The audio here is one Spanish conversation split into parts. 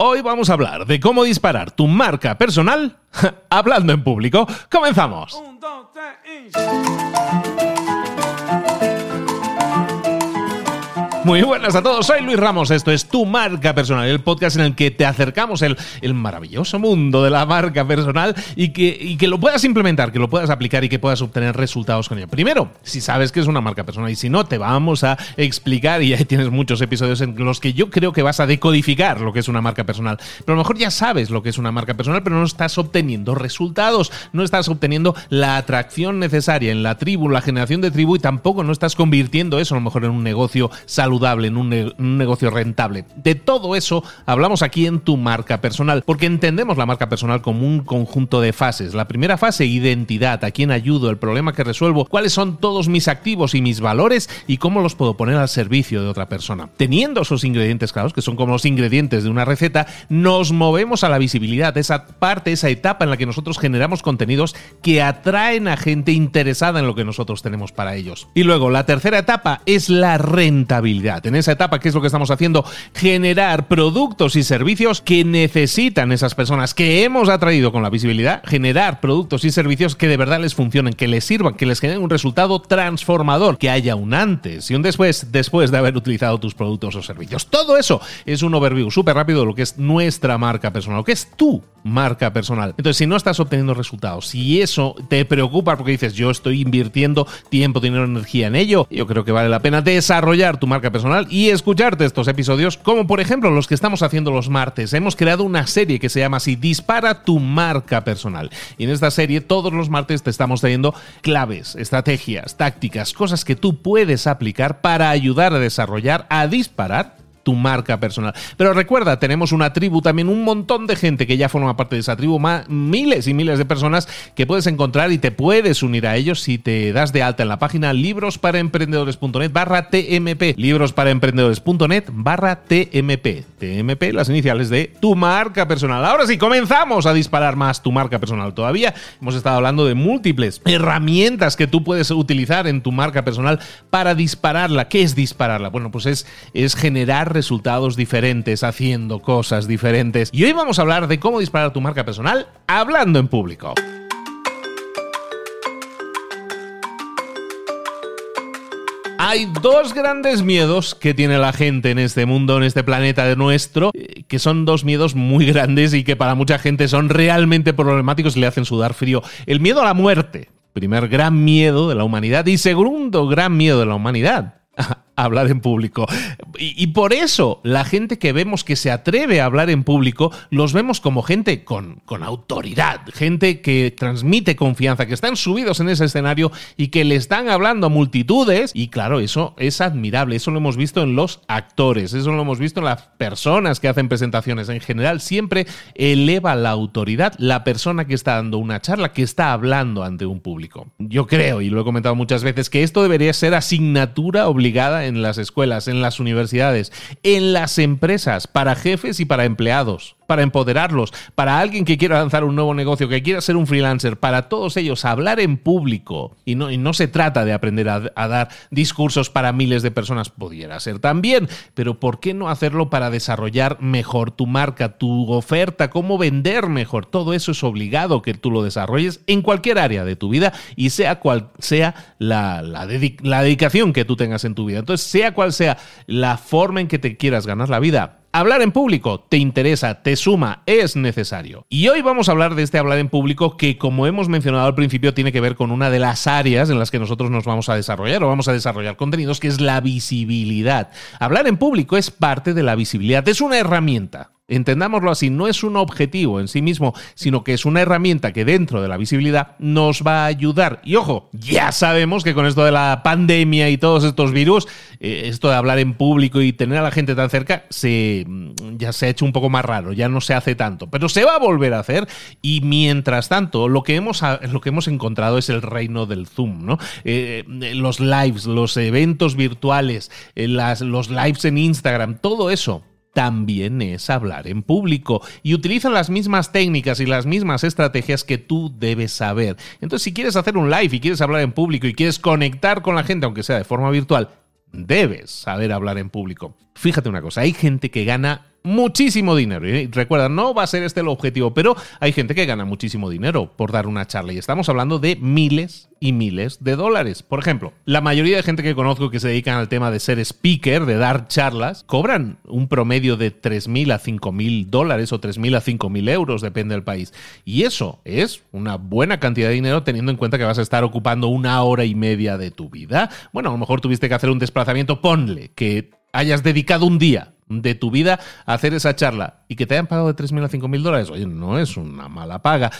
Hoy vamos a hablar de cómo disparar tu marca personal hablando en público. ¡Comenzamos! Muy buenas a todos, soy Luis Ramos, esto es Tu Marca Personal, el podcast en el que te acercamos el, el maravilloso mundo de la marca personal y que, y que lo puedas implementar, que lo puedas aplicar y que puedas obtener resultados con ello. Primero, si sabes que es una marca personal y si no, te vamos a explicar y ahí tienes muchos episodios en los que yo creo que vas a decodificar lo que es una marca personal. Pero a lo mejor ya sabes lo que es una marca personal, pero no estás obteniendo resultados, no estás obteniendo la atracción necesaria en la tribu, la generación de tribu y tampoco no estás convirtiendo eso a lo mejor en un negocio saludable en un, negocio rentable. De todo eso hablamos aquí en tu marca personal, porque entendemos la marca personal como un conjunto de fases. La primera fase, identidad, a quién ayudo, el problema que resuelvo, cuáles son todos mis activos y mis valores y cómo los puedo poner al servicio de otra persona. Teniendo esos ingredientes claros, que son como los ingredientes de una receta, nos movemos a la visibilidad, esa parte, esa etapa en la que nosotros generamos contenidos que atraen a gente interesada en lo que nosotros tenemos para ellos. Y luego, la tercera etapa es la rentabilidad. En esa etapa, ¿qué es lo que estamos haciendo? Generar productos y servicios que necesitan esas personas que hemos atraído con la visibilidad, generar productos y servicios que de verdad les funcionen, que les sirvan, que les generen un resultado transformador, que haya un antes y un después después de haber utilizado tus productos o servicios. Todo eso es un overview súper rápido de lo que es nuestra marca personal, lo que es tu marca personal. Entonces, si no estás obteniendo resultados, si eso te preocupa porque dices, yo estoy invirtiendo tiempo, dinero, energía en ello, yo creo que vale la pena desarrollar tu marca personal y escucharte estos episodios, como por ejemplo los que estamos haciendo los martes. Hemos creado una serie que se llama así, Dispara tu marca personal. Y en esta serie todos los martes te estamos trayendo claves, estrategias, tácticas, cosas que tú puedes aplicar para ayudar a desarrollar, a disparar tu marca personal. Pero recuerda, tenemos una tribu también, un montón de gente que ya forma parte de esa tribu, miles y miles de personas que puedes encontrar y te puedes unir a ellos si te das de alta en la página librosparaemprendedores.net barra TMP, librosparaemprendedores.net barra TMP. TMP, las iniciales de tu marca personal. Ahora sí, comenzamos a disparar más tu marca personal. Todavía hemos estado hablando de múltiples herramientas que tú puedes utilizar en tu marca personal para dispararla. ¿Qué es dispararla? Bueno, pues es, es generar resultados diferentes, haciendo cosas diferentes. Y hoy vamos a hablar de cómo disparar tu marca personal hablando en público. Hay dos grandes miedos que tiene la gente en este mundo, en este planeta de nuestro, eh, que son dos miedos muy grandes y que para mucha gente son realmente problemáticos y le hacen sudar frío. El miedo a la muerte, primer gran miedo de la humanidad, y segundo gran miedo de la humanidad, hablar en público. Y, por eso la gente que vemos que se atreve a hablar en público, los vemos como gente con, con autoridad, gente que transmite confianza, que están subidos en ese escenario y que le están hablando a multitudes. Y claro, eso es admirable, eso lo hemos visto en los actores, eso lo hemos visto en las personas que hacen presentaciones. En general, siempre eleva la autoridad la persona que está dando una charla, que está hablando ante un público. Yo creo, y lo he comentado muchas veces, que esto debería ser asignatura obligada las escuelas, en las universidades, en las empresas, para jefes y para empleados para empoderarlos, para alguien que quiera lanzar un nuevo negocio, que quiera ser un freelancer, para todos ellos hablar en público. Y no, y no se trata de aprender a, dar discursos para miles de personas, pudiera ser también, pero ¿por qué no hacerlo para desarrollar mejor tu marca, tu oferta, cómo vender mejor? Todo eso es obligado que tú lo desarrolles en cualquier área de tu vida y sea cual sea la, la dedicación que tú tengas en tu vida. Entonces, sea cual sea la forma en que te quieras ganar la vida, Hablar en público te interesa, te suma, es necesario. Y hoy vamos a hablar de este hablar en público que, como hemos mencionado al principio, tiene que ver con una de las áreas en las que nosotros nos vamos a desarrollar o vamos a desarrollar contenidos, que es la visibilidad. Hablar en público es parte de la visibilidad, es una herramienta. Entendámoslo así, no es un objetivo en sí mismo, sino que es una herramienta que dentro de la visibilidad nos va a ayudar. Y ojo, ya sabemos que con esto de la pandemia y todos estos virus, eh, esto de hablar en público y tener a la gente tan cerca, se, mm, ya se ha hecho un poco más raro, ya no se hace tanto, pero se va a volver a hacer y mientras tanto lo que hemos, lo que hemos encontrado es el reino del Zoom, ¿no? Eh, los lives, los eventos virtuales, eh, las, los lives en Instagram, todo eso también es hablar en público y utilizan las mismas técnicas y las mismas estrategias que tú debes saber. Entonces, si quieres hacer un live y quieres hablar en público y quieres conectar con la gente, aunque sea de forma virtual, debes saber hablar en público. Fíjate una cosa, hay gente que gana muchísimo dinero. Y recuerda, no va a ser este el objetivo, pero hay gente que gana muchísimo dinero por dar una charla y estamos hablando de miles y miles de dólares. Por ejemplo, la mayoría de gente que conozco que se dedican al tema de ser speaker, de dar charlas, cobran un promedio de 3.000 a 5.000 dólares o 3.000 a 5.000 euros, depende del país. Y eso es una buena cantidad de dinero teniendo en cuenta que vas a estar ocupando una hora y media de tu vida. Bueno, a lo mejor tuviste que hacer un desplazamiento, ponle que hayas dedicado un día de tu vida hacer esa charla y que te hayan pagado de 3.000 a 5.000 dólares, oye, no es una mala paga.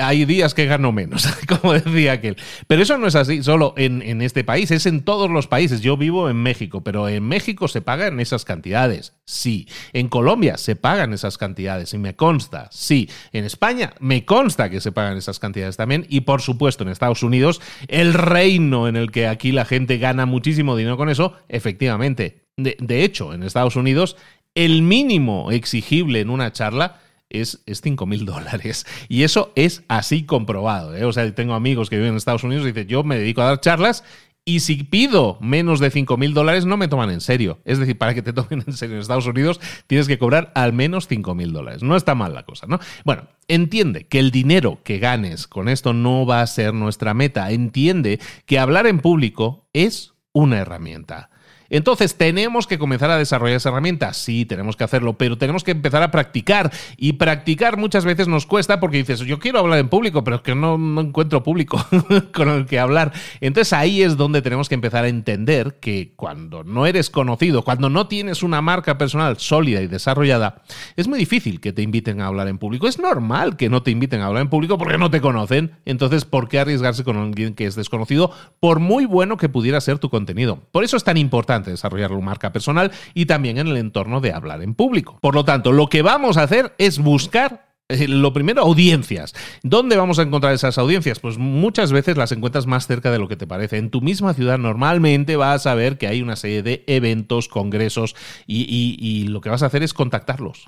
Hay días que gano menos, como decía aquel. Pero eso no es así solo en, en, este país, es en todos los países. Yo vivo en México, pero en México se pagan esas cantidades, sí. En Colombia se pagan esas cantidades y me consta, sí. En España me consta que se pagan esas cantidades también y por supuesto en Estados Unidos, el reino en el que aquí la gente gana muchísimo dinero con eso, efectivamente de, hecho, en Estados Unidos, el mínimo exigible en una charla es, es 5 mil dólares. Y eso es así comprobado. ¿eh? O sea, tengo amigos que viven en Estados Unidos y dicen, yo me dedico a dar charlas y si pido menos de 5 mil dólares no me toman en serio. Es decir, para que te tomen en serio en Estados Unidos tienes que cobrar al menos 5 mil dólares. No está mal la cosa, ¿no? Bueno, entiende que el dinero que ganes con esto no va a ser nuestra meta. Entiende que hablar en público es una herramienta. Entonces, ¿tenemos que comenzar a desarrollar esa herramienta? Sí, tenemos que hacerlo, pero tenemos que empezar a practicar. Y practicar muchas veces nos cuesta porque dices, yo quiero hablar en público, pero es que no, encuentro público con el que hablar. Entonces ahí es donde tenemos que empezar a entender que cuando no eres conocido, cuando no tienes una marca personal sólida y desarrollada, es muy difícil que te inviten a hablar en público. Es normal que no te inviten a hablar en público porque no te conocen. Entonces, ¿por qué arriesgarse con alguien que es desconocido? Por muy bueno que pudiera ser tu contenido. Por eso es tan importante desarrollar una marca personal y también en el entorno de hablar en público. Por lo tanto, lo que vamos a hacer es buscar eh, lo primero, audiencias. ¿Dónde vamos a encontrar esas audiencias? Pues muchas veces las encuentras más cerca de lo que te parece. En tu misma ciudad normalmente vas a ver que hay una serie de eventos, congresos y, lo que vas a hacer es contactarlos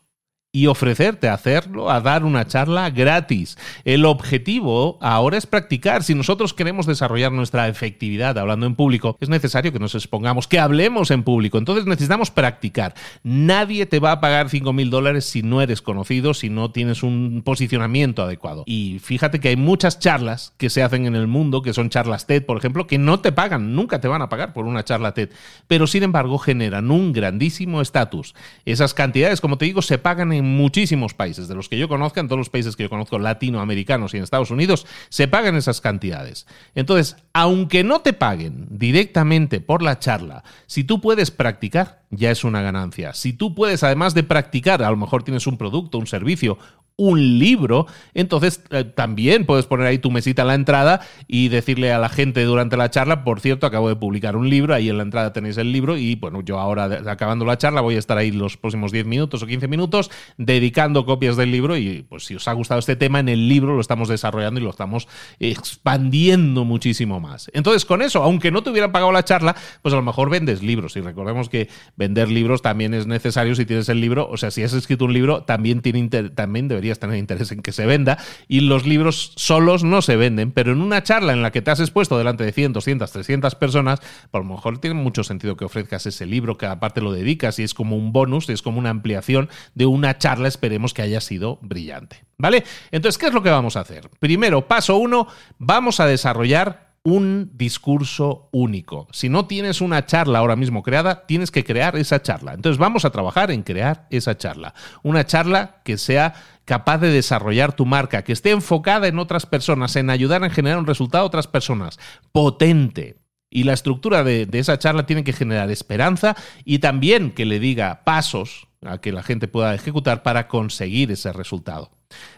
y ofrecerte a hacerlo, a dar una charla gratis. El objetivo ahora es practicar. Si nosotros queremos desarrollar nuestra efectividad hablando en público, es necesario que nos expongamos, que hablemos en público. Entonces necesitamos practicar. Nadie te va a pagar 5 mil dólares si no eres conocido, si no tienes un posicionamiento adecuado. Y fíjate que hay muchas charlas que se hacen en el mundo, que son charlas TED, por ejemplo, que no te pagan, nunca te van a pagar por una charla TED, pero sin embargo generan un grandísimo estatus. Esas cantidades, como te digo, se pagan en en muchísimos países, de los que yo conozco, en todos los países que yo conozco latinoamericanos y en Estados Unidos, se pagan esas cantidades. Entonces, aunque no te paguen directamente por la charla, si tú puedes practicar, ya es una ganancia. Si tú puedes, además de practicar, a lo mejor tienes un producto, un servicio un libro, entonces eh, también puedes poner ahí tu mesita en la entrada y decirle a la gente durante la charla, por cierto, acabo de publicar un libro, ahí en la entrada tenéis el libro y bueno, yo ahora acabando la charla voy a estar ahí los próximos 10 minutos o 15 minutos dedicando copias del libro y pues si os ha gustado este tema, en el libro lo estamos desarrollando y lo estamos expandiendo muchísimo más. Entonces con eso, aunque no te hubieran pagado la charla, pues a lo mejor vendes libros y recordemos que vender libros también es necesario si tienes el libro, o sea, si has escrito un libro, también, tiene también debería tener interés en que se venda y los libros solos no se venden, pero en una charla en la que te has expuesto delante de 100, 200, 300 personas, por lo mejor tiene mucho sentido que ofrezcas ese libro, que aparte lo dedicas y es como un bonus, es como una ampliación de una charla, esperemos que haya sido brillante. ¿Vale? Entonces, ¿qué es lo que vamos a hacer? Primero, paso uno, vamos a desarrollar un discurso único. Si no tienes una charla ahora mismo creada, tienes que crear esa charla. Entonces vamos a trabajar en crear esa charla. Una charla que sea capaz de desarrollar tu marca, que esté enfocada en otras personas, en ayudar a generar un resultado a otras personas, potente. Y la estructura de, de esa charla tiene que generar esperanza y también que le diga pasos a que la gente pueda ejecutar para conseguir ese resultado.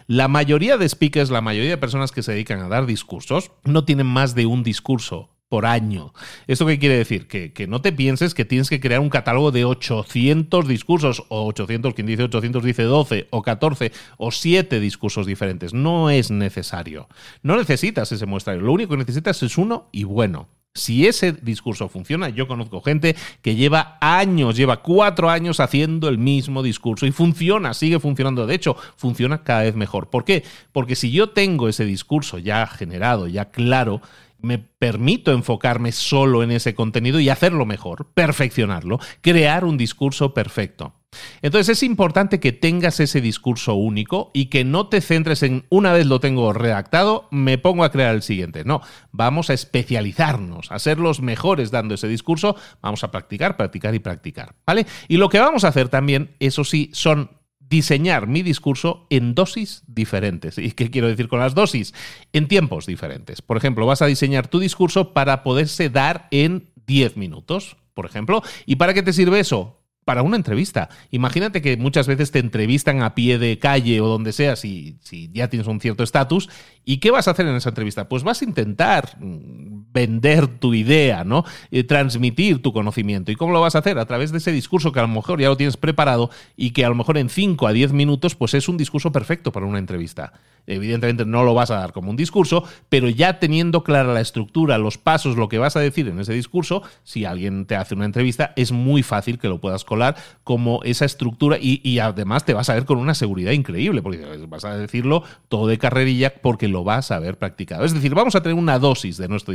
La mayoría de speakers, la mayoría de personas que se dedican a dar discursos, no tienen más de un discurso por año. ¿Esto qué quiere decir? Que, no te pienses que tienes que crear un catálogo de 800 discursos, o 800, quien dice 800 dice 12, o 14, o 7 discursos diferentes. No es necesario. No necesitas ese muestrario. Lo único que necesitas es uno y bueno. Si ese discurso funciona, yo conozco gente que lleva años, lleva cuatro años haciendo el mismo discurso y funciona, sigue funcionando. De hecho, funciona cada vez mejor. ¿Por qué? Porque si yo tengo ese discurso ya generado, ya claro, me permito enfocarme solo en ese contenido y hacerlo mejor, perfeccionarlo, crear un discurso perfecto. Entonces es importante que tengas ese discurso único y que no te centres en una vez lo tengo redactado, me pongo a crear el siguiente. No, vamos a especializarnos, a ser los mejores dando ese discurso, vamos a practicar, practicar y practicar, ¿vale? Y lo que vamos a hacer también, eso sí, son diseñar mi discurso en dosis diferentes. ¿Y qué quiero decir con las dosis? En tiempos diferentes. Por ejemplo, vas a diseñar tu discurso para poderse dar en 10 minutos, por ejemplo. ¿Y para qué te sirve eso? Para una entrevista. Imagínate que muchas veces te entrevistan a pie de calle o donde sea, si, si ya tienes un cierto estatus, ¿y qué vas a hacer en esa entrevista? Pues vas a intentar mm, vender tu idea, ¿no? Transmitir tu conocimiento. ¿Y cómo lo vas a hacer? A través de ese discurso que a lo mejor ya lo tienes preparado y que a lo mejor en 5 a 10 minutos, pues es un discurso perfecto para una entrevista. Evidentemente no lo vas a dar como un discurso, pero ya teniendo clara la estructura, los pasos, lo que vas a decir en ese discurso, si alguien te hace una entrevista, es muy fácil que lo puedas colar como esa estructura y, además te vas a ver con una seguridad increíble, porque vas a decirlo todo de carrerilla porque lo vas a haber practicado. Es decir, vamos a tener una dosis de nuestro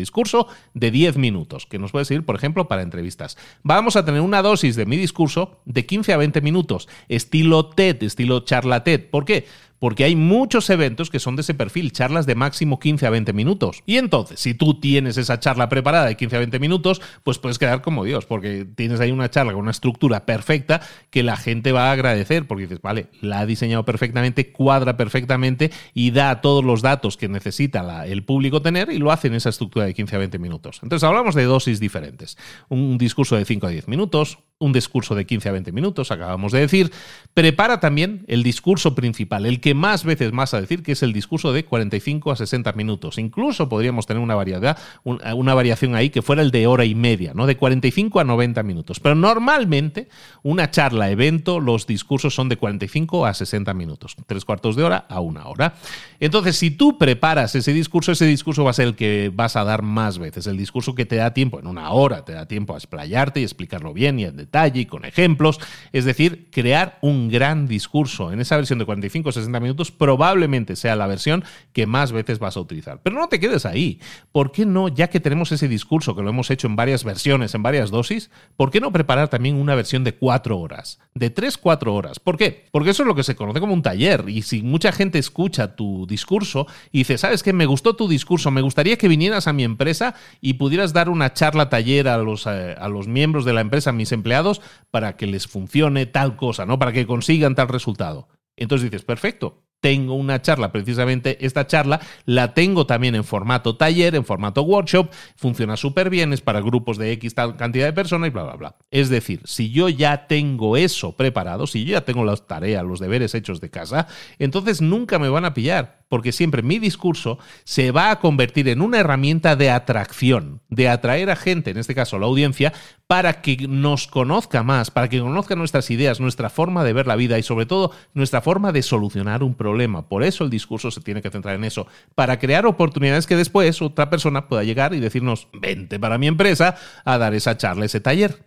de 10 minutos, que nos puede servir, por ejemplo, para entrevistas. Vamos a tener una dosis de mi discurso de 15 a 20 minutos, estilo TED, estilo charla TED. ¿Por qué? Porque hay muchos eventos que son de ese perfil, charlas de máximo 15 a 20 minutos. Y entonces, si tú tienes esa charla preparada de 15 a 20 minutos, pues puedes quedar como Dios, porque tienes ahí una charla con una estructura perfecta que la gente va a agradecer, porque dices, vale, la ha diseñado perfectamente, cuadra perfectamente y da todos los datos que necesita el público tener y lo hace en esa estructura de 15 a 20 minutos. Entonces hablamos de dosis diferentes. Un discurso de 5 a 10 minutos, un discurso de 15 a 20 minutos, acabamos de decir. Prepara también el discurso principal, el que más veces más a decir, que es el discurso de 45 a 60 minutos. Incluso podríamos tener una variedad, una variación ahí que fuera el de hora y media, ¿no? De 45 a 90 minutos. Pero normalmente, una charla, evento, los discursos son de 45 a 60 minutos, tres cuartos de hora a una hora. Entonces, si tú preparas ese discurso, ese discurso va a ser el que vas a dar más veces. El discurso que te da tiempo en una hora, te da tiempo a explayarte y explicarlo bien y en detalle y con ejemplos. Es decir, crear un gran discurso. En esa versión de 45 o 60 minutos probablemente sea la versión que más veces vas a utilizar. Pero no te quedes ahí. ¿Por qué no, ya que tenemos ese discurso que lo hemos hecho en varias versiones, en varias dosis, ¿por qué no preparar también una versión de 4 horas? De 3-4 horas. ¿Por qué? Porque eso es lo que se conoce como un taller. Y si mucha gente escucha tu discurso y dice, ¿sabes qué? Me gustó tu discurso, me gustaría que vinieras a mi empresa y pudieras dar una charla taller a los, eh, a los miembros de la empresa, a mis empleados para que les funcione tal cosa, ¿no? Para que consigan tal resultado. Entonces dices, perfecto, tengo una charla, precisamente esta charla la tengo también en formato taller, en formato workshop, funciona súper bien, es para grupos de X tal cantidad de personas y bla, bla, bla. Es decir, si yo ya tengo eso preparado, si yo ya tengo las tareas, los deberes hechos de casa, entonces nunca me van a pillar, porque siempre mi discurso se va a convertir en una herramienta de atracción, de atraer a gente, en este caso la audiencia, para que nos conozca más, para que conozca nuestras ideas, nuestra forma de ver la vida y sobre todo nuestra forma de solucionar un problema por eso el discurso se tiene que centrar en eso, para crear oportunidades que después otra persona pueda llegar y decirnos, vente para mi empresa a dar esa charla, ese taller.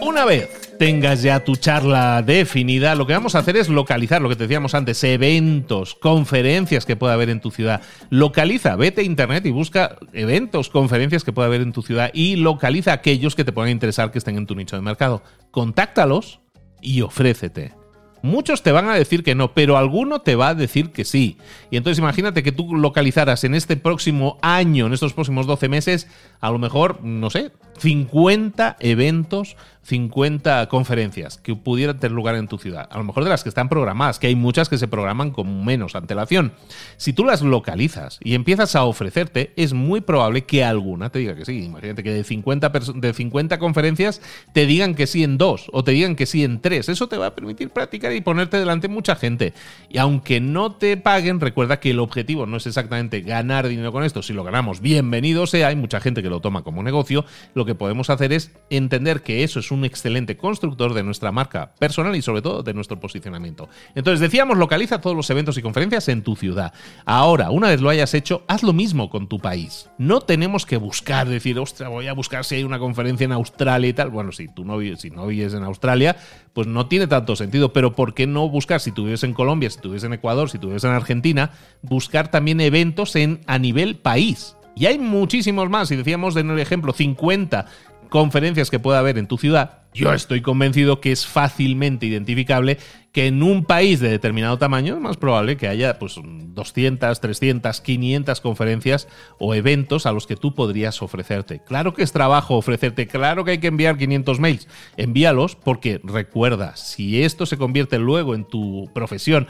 Una vez tengas ya tu charla definida, lo que vamos a hacer es localizar lo que te decíamos antes, eventos, conferencias que pueda haber en tu ciudad. Localiza, vete a internet y busca eventos, conferencias que pueda haber en tu ciudad y localiza aquellos que te puedan interesar que estén en tu nicho de mercado. Contáctalos y ofrécete. Muchos te van a decir que no, pero alguno te va a decir que sí. Y entonces imagínate que tú localizaras en este próximo año, en estos próximos 12 meses, a lo mejor, no sé, 50 eventos 50 conferencias que pudieran tener lugar en tu ciudad. A lo mejor de las que están programadas, que hay muchas que se programan con menos antelación. Si tú las localizas y empiezas a ofrecerte, es muy probable que alguna te diga que sí. Imagínate que de 50, de 50 conferencias te digan que sí en dos o te digan que sí en tres. Eso te va a permitir practicar y ponerte delante mucha gente. Y aunque no te paguen, recuerda que el objetivo no es exactamente ganar dinero con esto. Si lo ganamos, bienvenido sea. Hay mucha gente que lo toma como negocio. Lo que podemos hacer es entender que eso es un excelente constructor de nuestra marca personal y sobre todo de nuestro posicionamiento. Entonces decíamos, localiza todos los eventos y conferencias en tu ciudad. Ahora, una vez lo hayas hecho, haz lo mismo con tu país. No tenemos que buscar, decir, ostras, voy a buscar si hay una conferencia en Australia y tal. Bueno, si tú no, si no vives en Australia, pues no tiene tanto sentido, pero ¿por qué no buscar, si tú vives en Colombia, si tú vives en Ecuador, si tú vives en Argentina, buscar también eventos en, a nivel país? Y hay muchísimos más. Si decíamos en el ejemplo 50 conferencias que pueda haber en tu ciudad, yo estoy convencido que es fácilmente identificable que en un país de determinado tamaño es más probable que haya pues 200, 300, 500 conferencias o eventos a los que tú podrías ofrecerte. Claro que es trabajo ofrecerte, claro que hay que enviar 500 mails. Envíalos porque recuerda, si esto se convierte luego en tu profesión,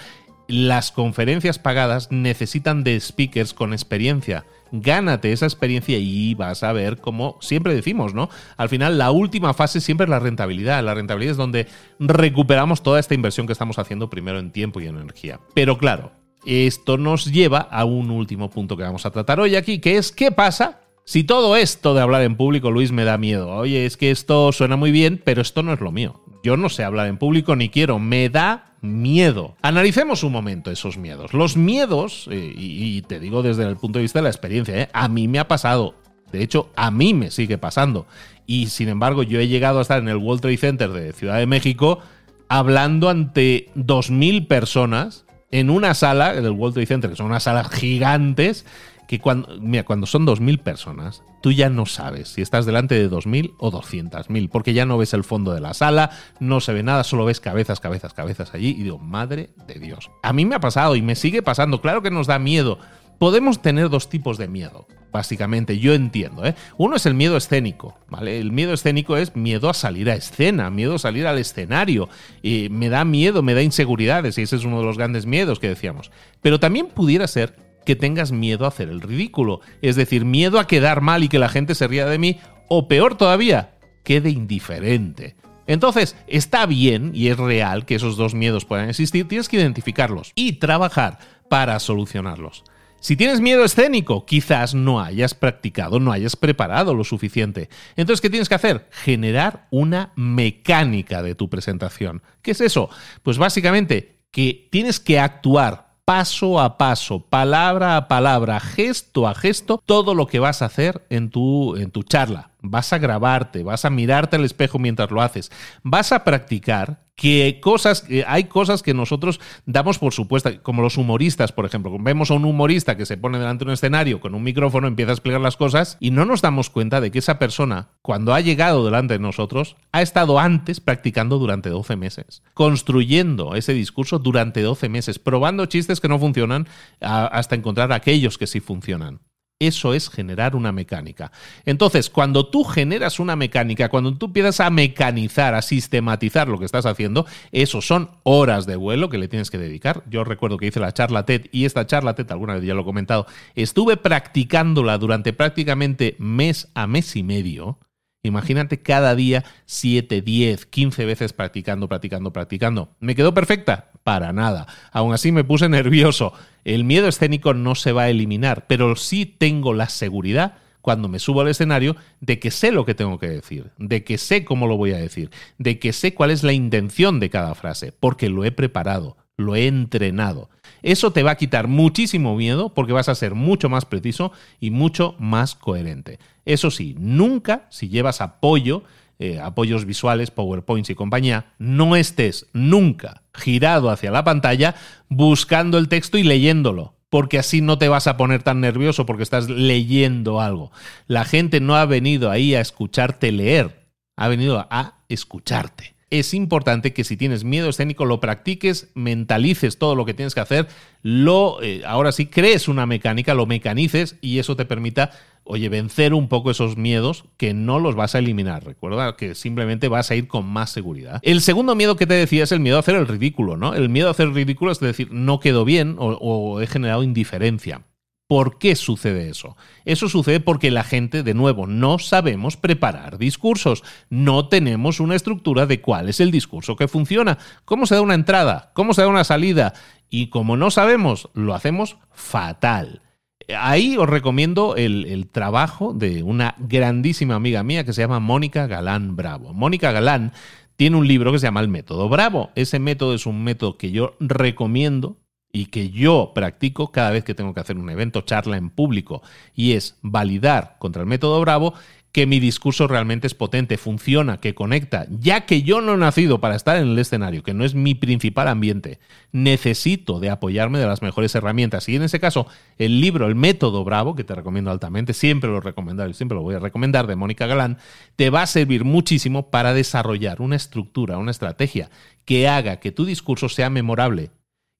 las conferencias pagadas necesitan de speakers con experiencia gánate esa experiencia y vas a ver cómo siempre decimos, ¿no? Al final la última fase siempre es la rentabilidad. La rentabilidad es donde recuperamos toda esta inversión que estamos haciendo primero en tiempo y en energía. Pero claro, esto nos lleva a un último punto que vamos a tratar hoy aquí, que es qué pasa si todo esto de hablar en público, Luis, me da miedo. Oye, es que esto suena muy bien, pero esto no es lo mío. Yo no sé hablar en público ni quiero, me da miedo. Analicemos un momento esos miedos. Los miedos, eh, y, te digo desde el punto de vista de la experiencia, eh, a mí me ha pasado. De hecho, a mí me sigue pasando. Y sin embargo, yo he llegado a estar en el World Trade Center de Ciudad de México hablando ante 2.000 personas en una sala del World Trade Center, que son unas salas gigantes, que cuando, mira, cuando son 2.000 personas, tú ya no sabes si estás delante de 2.000 o 200.000, porque ya no ves el fondo de la sala, no se ve nada, solo ves cabezas, cabezas, cabezas allí y digo, madre de Dios. A mí me ha pasado y me sigue pasando, claro que nos da miedo. Podemos tener dos tipos de miedo, básicamente, yo entiendo. ¿eh? Uno es el miedo escénico, ¿vale? El miedo escénico es miedo a salir a escena, miedo a salir al escenario. Y me da miedo, me da inseguridades, y ese es uno de los grandes miedos que decíamos. Pero también pudiera ser que tengas miedo a hacer el ridículo, es decir, miedo a quedar mal y que la gente se ría de mí, o peor todavía, quede indiferente. Entonces, está bien y es real que esos dos miedos puedan existir, tienes que identificarlos y trabajar para solucionarlos. Si tienes miedo escénico, quizás no hayas practicado, no hayas preparado lo suficiente. Entonces, ¿qué tienes que hacer? Generar una mecánica de tu presentación. ¿Qué es eso? Pues básicamente que tienes que actuar paso a paso, palabra a palabra, gesto a gesto, todo lo que vas a hacer en tu, en tu charla. Vas a grabarte, vas a mirarte al espejo mientras lo haces, vas a practicar que cosas, hay cosas que nosotros damos por supuesto, como los humoristas, por ejemplo. Vemos a un humorista que se pone delante de un escenario con un micrófono, empieza a explicar las cosas y no nos damos cuenta de que esa persona, cuando ha llegado delante de nosotros, ha estado antes practicando durante 12 meses, construyendo ese discurso durante 12 meses, probando chistes que no funcionan hasta encontrar aquellos que sí funcionan. Eso es generar una mecánica. Entonces, cuando tú generas una mecánica, cuando tú empiezas a mecanizar, a sistematizar lo que estás haciendo, eso son horas de vuelo que le tienes que dedicar. Yo recuerdo que hice la charla TED y esta charla TED, alguna vez ya lo he comentado, estuve practicándola durante prácticamente mes a mes y medio. Imagínate cada día 7, 10, 15 veces practicando, practicando, practicando. ¿Me quedó perfecta? Para nada. Aún así me puse nervioso. El miedo escénico no se va a eliminar, pero sí tengo la seguridad cuando me subo al escenario de que sé lo que tengo que decir, de que sé cómo lo voy a decir, de que sé cuál es la intención de cada frase, porque lo he preparado, lo he entrenado. Eso te va a quitar muchísimo miedo porque vas a ser mucho más preciso y mucho más coherente. Eso sí, nunca si llevas apoyo, eh, apoyos visuales, PowerPoints y compañía, no estés nunca girado hacia la pantalla buscando el texto y leyéndolo porque así no te vas a poner tan nervioso porque estás leyendo algo. La gente no ha venido ahí a escucharte leer, ha venido a escucharte es importante que si tienes miedo escénico lo practiques, mentalices todo lo que tienes que hacer, lo eh, ahora sí crees una mecánica, lo mecanices y eso te permita, oye, vencer un poco esos miedos que no los vas a eliminar. Recuerda que simplemente vas a ir con más seguridad. El segundo miedo que te decía es el miedo a hacer el ridículo, ¿no? El miedo a hacer el ridículo es decir, no quedo bien o he generado indiferencia. ¿Por qué sucede eso? Eso sucede porque la gente, de nuevo, no sabemos preparar discursos. No tenemos una estructura de cuál es el discurso que funciona. ¿Cómo se da una entrada? ¿Cómo se da una salida? Y como no sabemos, lo hacemos fatal. Ahí os recomiendo el, trabajo de una grandísima amiga mía que se llama Mónica Galán Bravo. Mónica Galán tiene un libro que se llama El Método Bravo. Ese método es un método que yo recomiendo y que yo practico cada vez que tengo que hacer un evento, charla en público, y es validar contra el método Bravo que mi discurso realmente es potente, funciona, que conecta, ya que yo no he nacido para estar en el escenario, que no es mi principal ambiente, necesito de apoyarme de las mejores herramientas. Y en ese caso, el libro, el método Bravo, que te recomiendo altamente, siempre lo recomiendo, siempre lo voy a recomendar, de Mónica Galán, te va a servir muchísimo para desarrollar una estructura, una estrategia que haga que tu discurso sea memorable.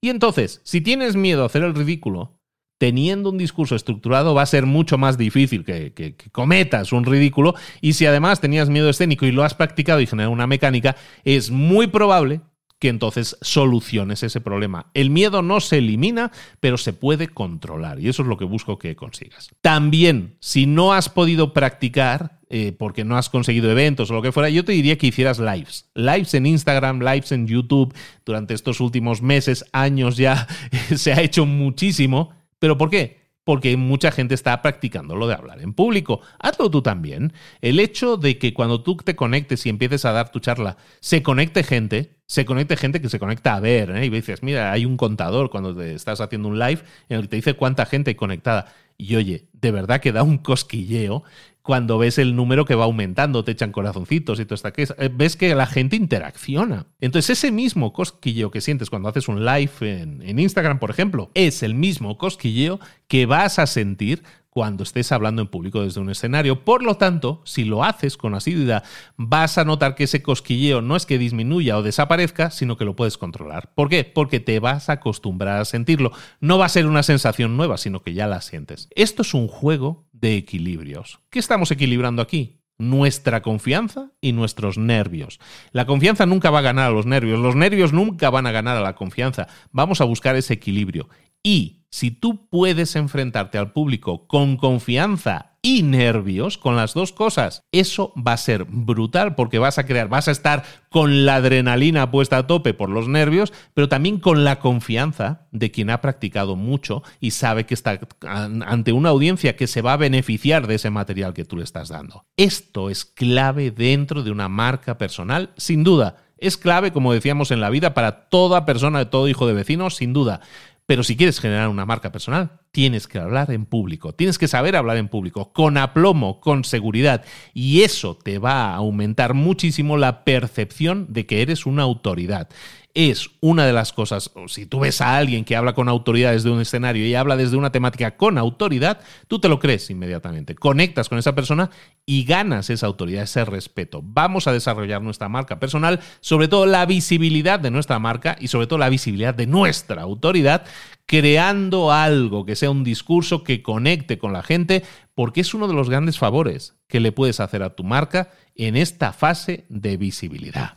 Y entonces, si tienes miedo a hacer el ridículo, teniendo un discurso estructurado va a ser mucho más difícil que, cometas un ridículo. Y si además tenías miedo escénico y lo has practicado y generado una mecánica, es muy probable que entonces soluciones ese problema. El miedo no se elimina, pero se puede controlar y eso es lo que busco que consigas. También, si no has podido practicar eh, porque no has conseguido eventos o lo que fuera, yo te diría que hicieras lives. Lives en Instagram, lives en YouTube. Durante estos últimos meses, años ya, se ha hecho muchísimo ¿Pero por qué? Porque mucha gente está practicando lo de hablar en público. Hazlo tú también. El hecho de que cuando tú te conectes y empieces a dar tu charla, se conecte gente, se conecte gente que se conecta a ver, ¿eh? y dices, mira, hay un contador cuando te estás haciendo un live en el que te dice cuánta gente hay conectada. Y oye, de verdad que da un cosquilleo cuando ves el número que va aumentando, te echan corazoncitos y todo esto. Eh, ves que la gente interacciona. Entonces, ese mismo cosquilleo que sientes cuando haces un live en, en Instagram, por ejemplo, es el mismo cosquilleo que vas a sentir cuando estés hablando en público desde un escenario. Por lo tanto, si lo haces con asiduidad, vas a notar que ese cosquilleo no es que disminuya o desaparezca, sino que lo puedes controlar. ¿Por qué? Porque te vas a acostumbrar a sentirlo. No va a ser una sensación nueva, sino que ya la sientes. Esto es un juego de equilibrios. ¿Qué estamos equilibrando aquí? nuestra confianza y nuestros nervios. La confianza nunca va a ganar a los nervios, los nervios nunca van a ganar a la confianza. Vamos a buscar ese equilibrio. Y si tú puedes enfrentarte al público con confianza y nervios, con las dos cosas, eso va a ser brutal porque vas a crear, vas a estar con la adrenalina puesta a tope por los nervios, pero también con la confianza de quien ha practicado mucho y sabe que está ante una audiencia que se va a beneficiar de ese material que tú le estás dando. Esto es clave dentro de una marca personal, sin duda. Es clave, como decíamos en la vida, para toda persona, todo hijo de vecino, sin duda. Pero si quieres generar una marca personal, tienes que hablar en público, tienes que saber hablar en público, con aplomo, con seguridad, y eso te va a aumentar muchísimo la percepción de que eres una autoridad es una de las cosas, si tú ves a alguien que habla con autoridad desde un escenario y habla desde una temática con autoridad, tú te lo crees inmediatamente, conectas con esa persona y ganas esa autoridad, ese respeto. Vamos a desarrollar nuestra marca personal, sobre todo la visibilidad de nuestra marca y sobre todo la visibilidad de nuestra autoridad, creando algo que sea un discurso que conecte con la gente, porque es uno de los grandes favores que le puedes hacer a tu marca en esta fase de visibilidad.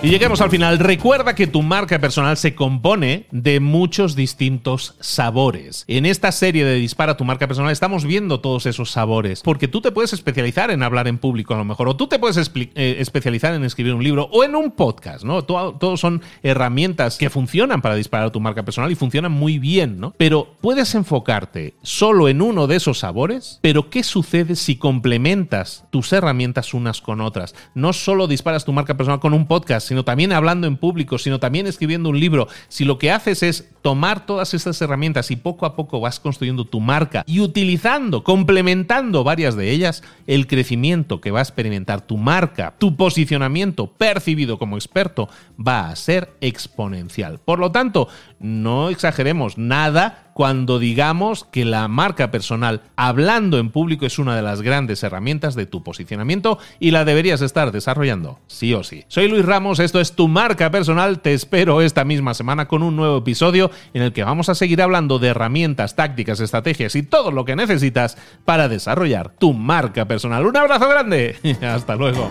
Y lleguemos al final. Recuerda que tu marca personal se compone de muchos distintos sabores. En esta serie de Dispara tu marca personal estamos viendo todos esos sabores, porque tú te puedes especializar en hablar en público a lo mejor, o tú te puedes eh, especializar en escribir un libro o en un podcast, ¿no? Todos son herramientas que funcionan para disparar tu marca personal y funcionan muy bien, ¿no? Pero puedes enfocarte solo en uno de esos sabores, pero ¿qué sucede si complementas tus herramientas unas con otras? No solo disparas tu marca personal con un podcast, sino también hablando en público, sino también escribiendo un libro, si lo que haces es tomar todas estas herramientas y poco a poco vas construyendo tu marca y utilizando, complementando varias de ellas, el crecimiento que va a experimentar tu marca, tu posicionamiento percibido como experto va a ser exponencial. Por lo tanto, no exageremos nada cuando digamos que la marca personal hablando en público es una de las grandes herramientas de tu posicionamiento y la deberías estar desarrollando, sí o sí. Soy Luis Ramos, esto es tu marca personal, te espero esta misma semana con un nuevo episodio en el que vamos a seguir hablando de herramientas, tácticas, estrategias y todo lo que necesitas para desarrollar tu marca personal. Un abrazo grande, hasta luego.